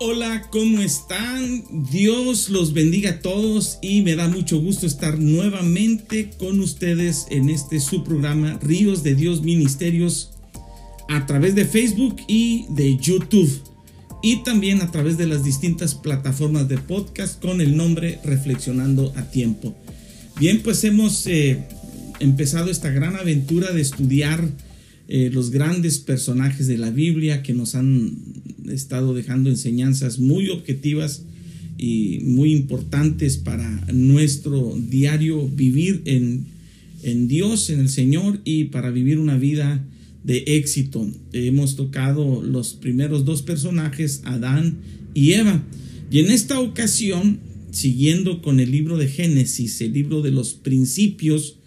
Hola, ¿cómo están? Dios los bendiga a todos y me da mucho gusto estar nuevamente con ustedes en este su programa Ríos de Dios Ministerios a través de Facebook y de YouTube y también a través de las distintas plataformas de podcast con el nombre Reflexionando a Tiempo. Bien, pues hemos eh, empezado esta gran aventura de estudiar eh, los grandes personajes de la Biblia que nos han estado dejando enseñanzas muy objetivas y muy importantes para nuestro diario vivir en, en Dios, en el Señor y para vivir una vida de éxito. Hemos tocado los primeros dos personajes, Adán y Eva. Y en esta ocasión, siguiendo con el libro de Génesis, el libro de los principios,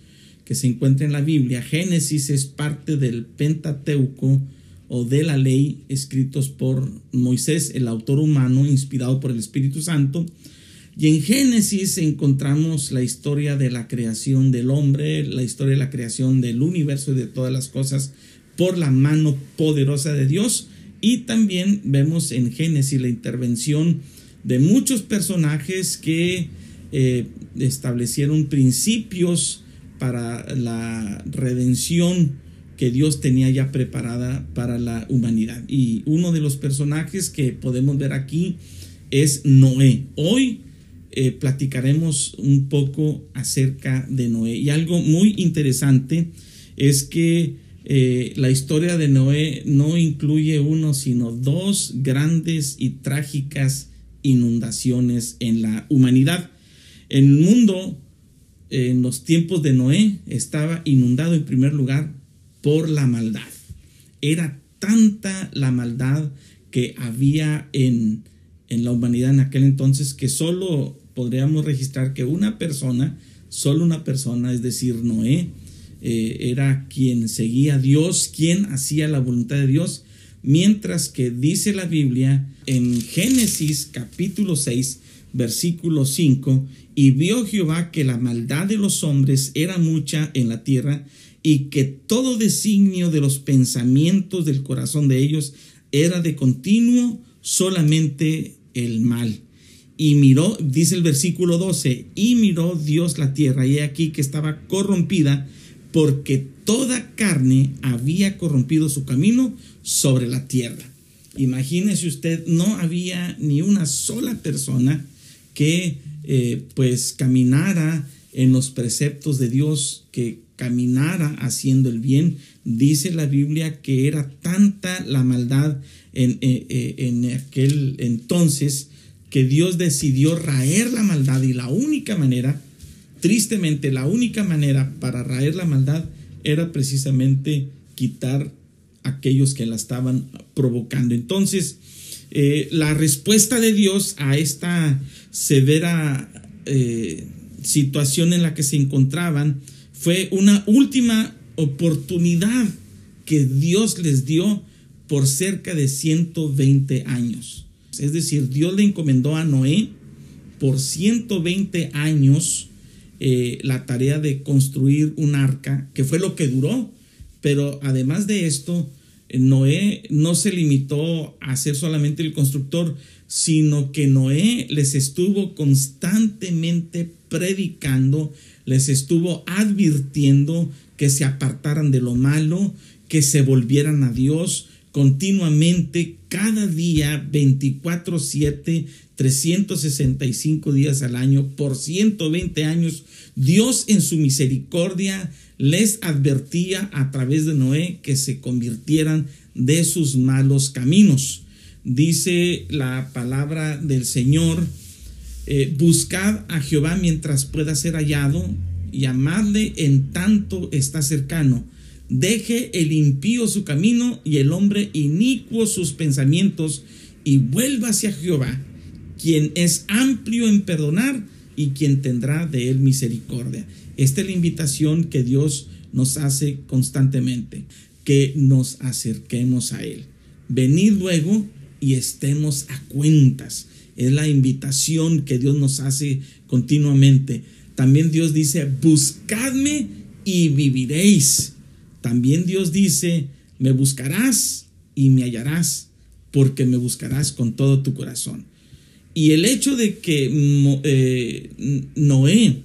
que se encuentra en la Biblia. Génesis es parte del Pentateuco o de la ley escritos por Moisés, el autor humano inspirado por el Espíritu Santo. Y en Génesis encontramos la historia de la creación del hombre, la historia de la creación del universo y de todas las cosas por la mano poderosa de Dios. Y también vemos en Génesis la intervención de muchos personajes que eh, establecieron principios para la redención que Dios tenía ya preparada para la humanidad. Y uno de los personajes que podemos ver aquí es Noé. Hoy eh, platicaremos un poco acerca de Noé. Y algo muy interesante es que eh, la historia de Noé no incluye uno, sino dos grandes y trágicas inundaciones en la humanidad. El mundo en los tiempos de Noé estaba inundado en primer lugar por la maldad. Era tanta la maldad que había en, en la humanidad en aquel entonces que solo podríamos registrar que una persona, solo una persona, es decir, Noé, eh, era quien seguía a Dios, quien hacía la voluntad de Dios, mientras que dice la Biblia en Génesis capítulo 6, versículo 5, y vio Jehová que la maldad de los hombres era mucha en la tierra, y que todo designio de los pensamientos del corazón de ellos era de continuo solamente el mal. Y miró, dice el versículo 12, y miró Dios la tierra, y he aquí que estaba corrompida, porque toda carne había corrompido su camino sobre la tierra. Imagínese usted, no había ni una sola persona que eh, pues caminara en los preceptos de Dios, que caminara haciendo el bien. Dice la Biblia que era tanta la maldad en, eh, eh, en aquel entonces que Dios decidió raer la maldad y la única manera, tristemente, la única manera para raer la maldad era precisamente quitar aquellos que la estaban provocando. Entonces, eh, la respuesta de Dios a esta severa eh, situación en la que se encontraban fue una última oportunidad que Dios les dio por cerca de 120 años. Es decir, Dios le encomendó a Noé por 120 años eh, la tarea de construir un arca, que fue lo que duró. Pero además de esto, Noé no se limitó a ser solamente el constructor, sino que Noé les estuvo constantemente predicando, les estuvo advirtiendo que se apartaran de lo malo, que se volvieran a Dios continuamente, cada día, 24/7, 365 días al año, por 120 años, Dios en su misericordia les advertía a través de Noé que se convirtieran de sus malos caminos. Dice la palabra del Señor, eh, buscad a Jehová mientras pueda ser hallado y amadle en tanto está cercano. Deje el impío su camino y el hombre inicuo sus pensamientos y vuelva hacia Jehová, quien es amplio en perdonar y quien tendrá de él misericordia. Esta es la invitación que Dios nos hace constantemente, que nos acerquemos a Él. Venid luego y estemos a cuentas. Es la invitación que Dios nos hace continuamente. También Dios dice, buscadme y viviréis. También Dios dice, me buscarás y me hallarás, porque me buscarás con todo tu corazón. Y el hecho de que eh, Noé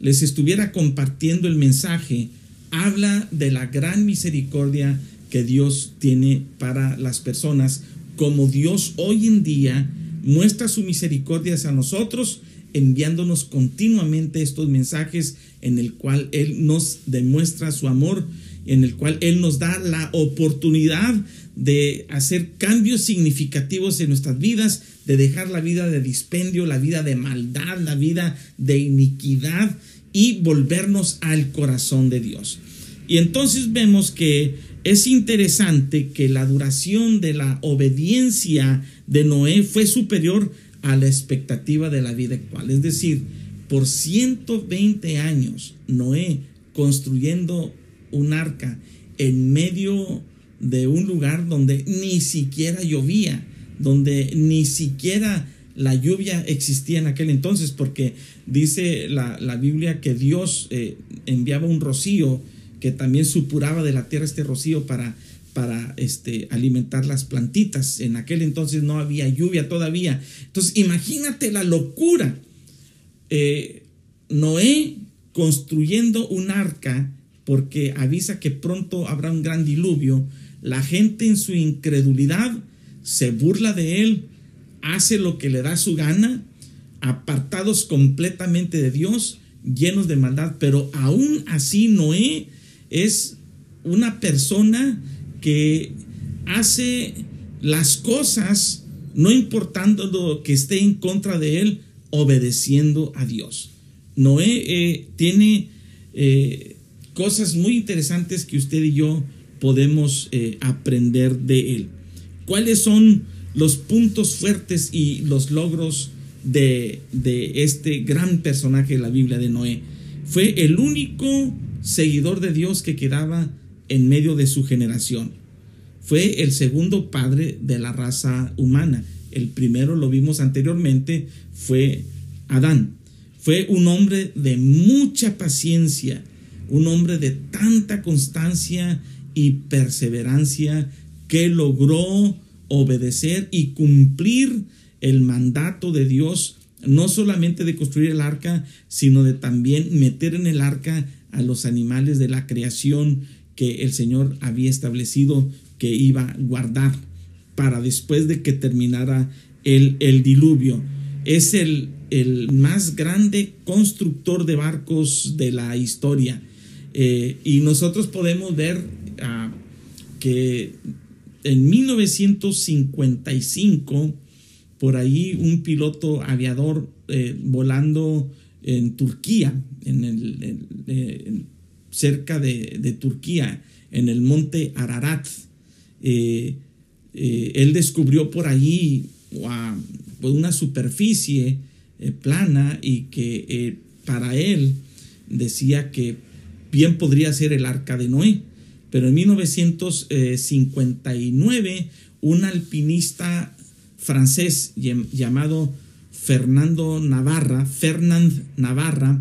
les estuviera compartiendo el mensaje, habla de la gran misericordia que Dios tiene para las personas, como Dios hoy en día muestra su misericordia hacia nosotros, enviándonos continuamente estos mensajes en el cual Él nos demuestra su amor, en el cual Él nos da la oportunidad de hacer cambios significativos en nuestras vidas, de dejar la vida de dispendio, la vida de maldad, la vida de iniquidad y volvernos al corazón de Dios. Y entonces vemos que es interesante que la duración de la obediencia de Noé fue superior a la expectativa de la vida actual. Es decir, por 120 años Noé construyendo un arca en medio de un lugar donde ni siquiera llovía, donde ni siquiera la lluvia existía en aquel entonces, porque dice la, Biblia que Dios eh, enviaba un rocío que también supuraba de la tierra este rocío para, para este, alimentar las plantitas. En aquel entonces no había lluvia todavía. Entonces, imagínate la locura. Eh, Noé construyendo un arca porque avisa que pronto habrá un gran diluvio. La gente en su incredulidad se burla de él, hace lo que le da su gana, apartados completamente de Dios, llenos de maldad, pero aún así Noé es una persona que hace las cosas, no importando lo que esté en contra de él, obedeciendo a Dios. Noé eh, tiene eh, cosas muy interesantes que usted y yo podemos eh, aprender de él. ¿Cuáles son los puntos fuertes y los logros de, este gran personaje de la Biblia de Noé. Fue el único seguidor de Dios que quedaba en medio de su generación. Fue el segundo padre de la raza humana. El primero, lo vimos anteriormente, fue Adán. Fue un hombre de mucha paciencia, un hombre de tanta constancia y perseverancia que logró obedecer y cumplir el mandato de Dios, no solamente de construir el arca, sino de también meter en el arca a los animales de la creación que el Señor había establecido que iba a guardar para después de que terminara el, el diluvio. Es el, el, más grande constructor de barcos de la historia. Eh, y nosotros podemos ver que en 1955, por ahí un piloto aviador eh, volando en Turquía, en el, eh, cerca de, Turquía, en el monte Ararat, eh, él descubrió por ahí una superficie plana y que para él decía que bien podría ser el arca de Noé. Pero en 1959, un alpinista francés llamado Fernando Navarra, Fernand Navarra,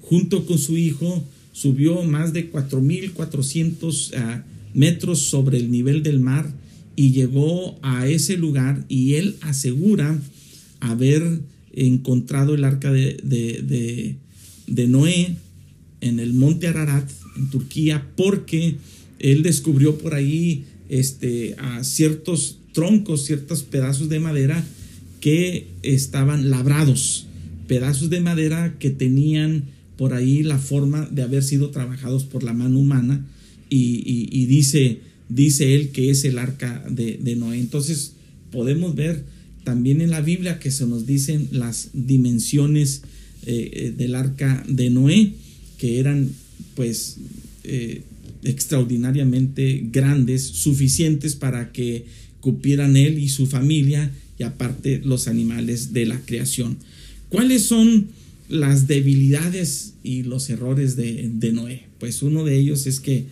junto con su hijo, subió más de 4.400 ah, metros sobre el nivel del mar y llegó a ese lugar y él asegura haber encontrado el arca de, de Noé en el monte Ararat, en Turquía, porque él descubrió por ahí este, a ciertos troncos, ciertos pedazos de madera que estaban labrados, pedazos de madera que tenían por ahí la forma de haber sido trabajados por la mano humana y, dice, dice él que es el arca de, Noé. Entonces podemos ver también en la Biblia que se nos dicen las dimensiones eh, eh, del arca de Noé, que eran pues eh, extraordinariamente grandes, suficientes para que cupieran él y su familia y aparte los animales de la creación. ¿Cuáles son las debilidades y los errores de, Noé. Pues uno de ellos es que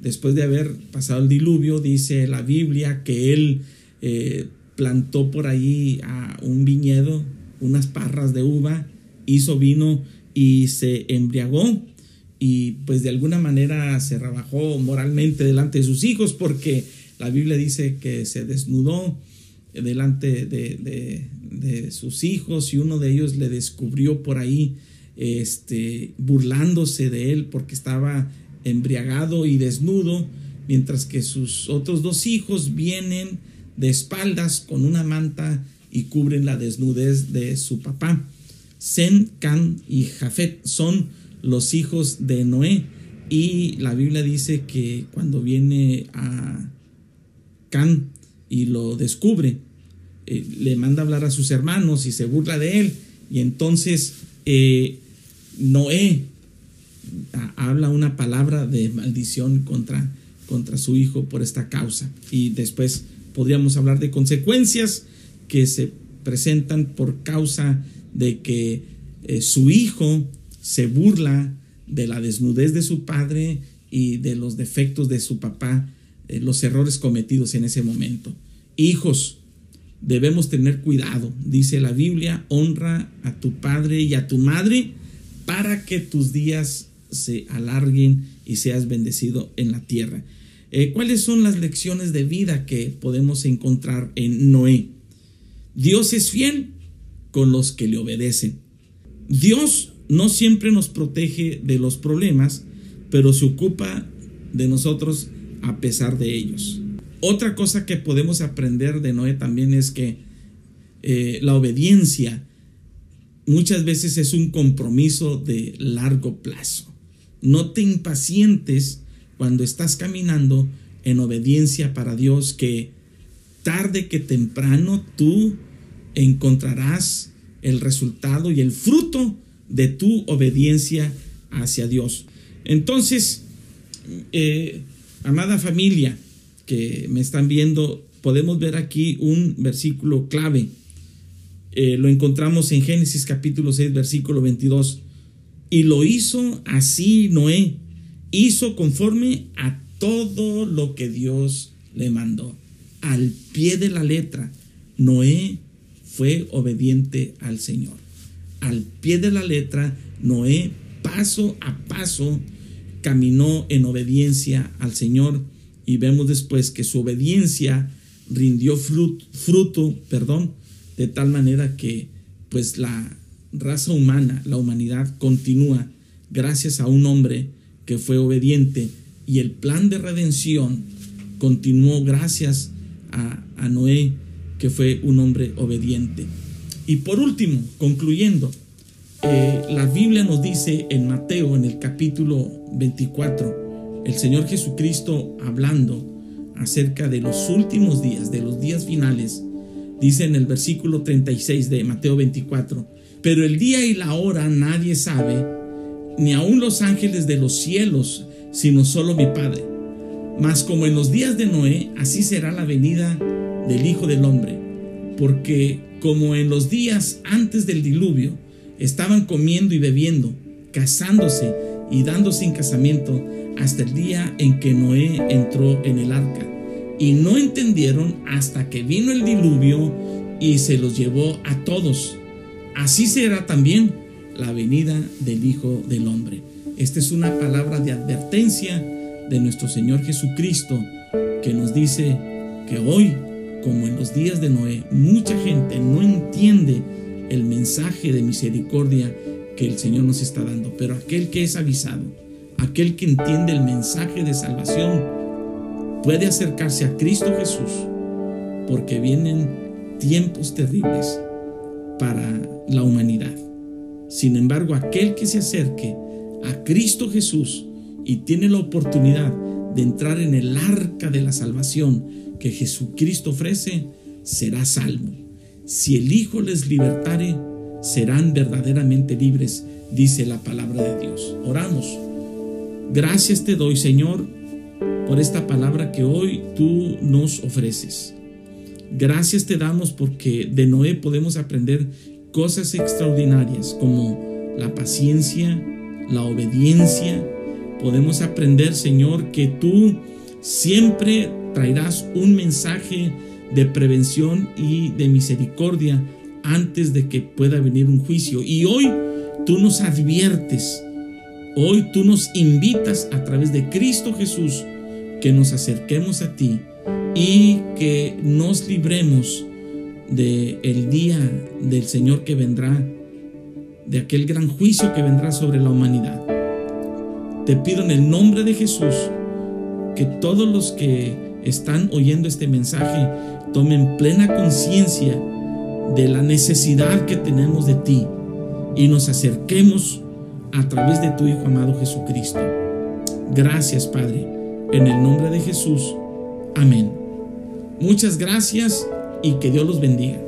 después de haber pasado el diluvio, dice la Biblia que él eh, plantó por ahí a un viñedo, unas parras de uva, hizo vino y se embriagó y pues de alguna manera se rebajó moralmente delante de sus hijos porque la Biblia dice que se desnudó delante de, sus hijos y uno de ellos le descubrió por ahí este, burlándose de él porque estaba embriagado y desnudo, mientras que sus otros dos hijos vienen de espaldas con una manta y cubren la desnudez de su papá. Sen, Can y Jafet son los hijos de Noé. Y la Biblia dice que cuando viene a Can y lo descubre, eh, le manda a hablar a sus hermanos y se burla de él. Y entonces eh, Noé habla una palabra de maldición contra, contra su hijo por esta causa. Y después podríamos hablar de consecuencias que se presentan por causa de que eh, su hijo se burla de la desnudez de su padre y de los defectos de su papá, eh, los errores cometidos en ese momento. Hijos, debemos tener cuidado. Dice la Biblia, honra a tu padre y a tu madre para que tus días se alarguen y seas bendecido en la tierra. Eh, ¿Cuáles son las lecciones de vida que podemos encontrar en Noé? Dios es fiel con los que le obedecen. Dios no siempre nos protege de los problemas, pero se ocupa de nosotros a pesar de ellos. Otra cosa que podemos aprender de Noé también es que eh, la obediencia muchas veces es un compromiso de largo plazo. No te impacientes cuando estás caminando en obediencia para Dios, que tarde que temprano tú encontrarás el resultado y el fruto de tu obediencia hacia Dios. Entonces, eh, amada familia que me están viendo, podemos ver aquí un versículo clave. Eh, lo encontramos en Génesis capítulo 6, versículo 22. Y lo hizo así Noé hizo conforme a todo lo que Dios le mandó. Al pie de la letra, Noé fue obediente al Señor. Al pie de la letra, Noé paso a paso caminó en obediencia al Señor y vemos después que su obediencia rindió fruto, perdón, de tal manera que pues la raza humana, la humanidad continúa gracias a un hombre que fue obediente y el plan de redención continuó gracias a, Noé, que fue un hombre obediente. Y por último, concluyendo, eh, la Biblia nos dice en Mateo, en el capítulo 24, el Señor Jesucristo hablando acerca de los últimos días, de los días finales, dice en el versículo 36 de Mateo 24, pero el día y la hora nadie sabe, ni aun los ángeles de los cielos, sino solo mi Padre. Mas como en los días de Noé, así será la venida del Hijo del Hombre. Porque como en los días antes del diluvio, estaban comiendo y bebiendo, casándose y dándose en casamiento, hasta el día en que Noé entró en el arca. Y no entendieron hasta que vino el diluvio y se los llevó a todos. Así será también la venida del Hijo del Hombre. Esta es una palabra de advertencia de nuestro Señor Jesucristo que nos dice que hoy, como en los días de Noé, mucha gente no entiende el mensaje de misericordia que el Señor nos está dando, pero aquel que es avisado, aquel que entiende el mensaje de salvación, puede acercarse a Cristo Jesús, porque vienen tiempos terribles para la humanidad. Sin embargo, aquel que se acerque a Cristo Jesús y tiene la oportunidad de entrar en el arca de la salvación que Jesucristo ofrece, será salvo. Si el Hijo les libertare, serán verdaderamente libres, dice la palabra de Dios. Oramos. Gracias te doy, Señor, por esta palabra que hoy tú nos ofreces. Gracias te damos porque de Noé podemos aprender cosas extraordinarias como la paciencia, la obediencia. Podemos aprender, Señor, que tú siempre traerás un mensaje de prevención y de misericordia antes de que pueda venir un juicio. Y hoy tú nos adviertes, hoy tú nos invitas a través de Cristo Jesús que nos acerquemos a ti y que nos libremos de el día del Señor que vendrá, de aquel gran juicio que vendrá sobre la humanidad. Te pido en el nombre de Jesús que todos los que están oyendo este mensaje tomen plena conciencia de la necesidad que tenemos de ti y nos acerquemos a través de tu Hijo amado Jesucristo. Gracias, Padre, en el nombre de Jesús. Amén. Muchas gracias y que Dios los bendiga.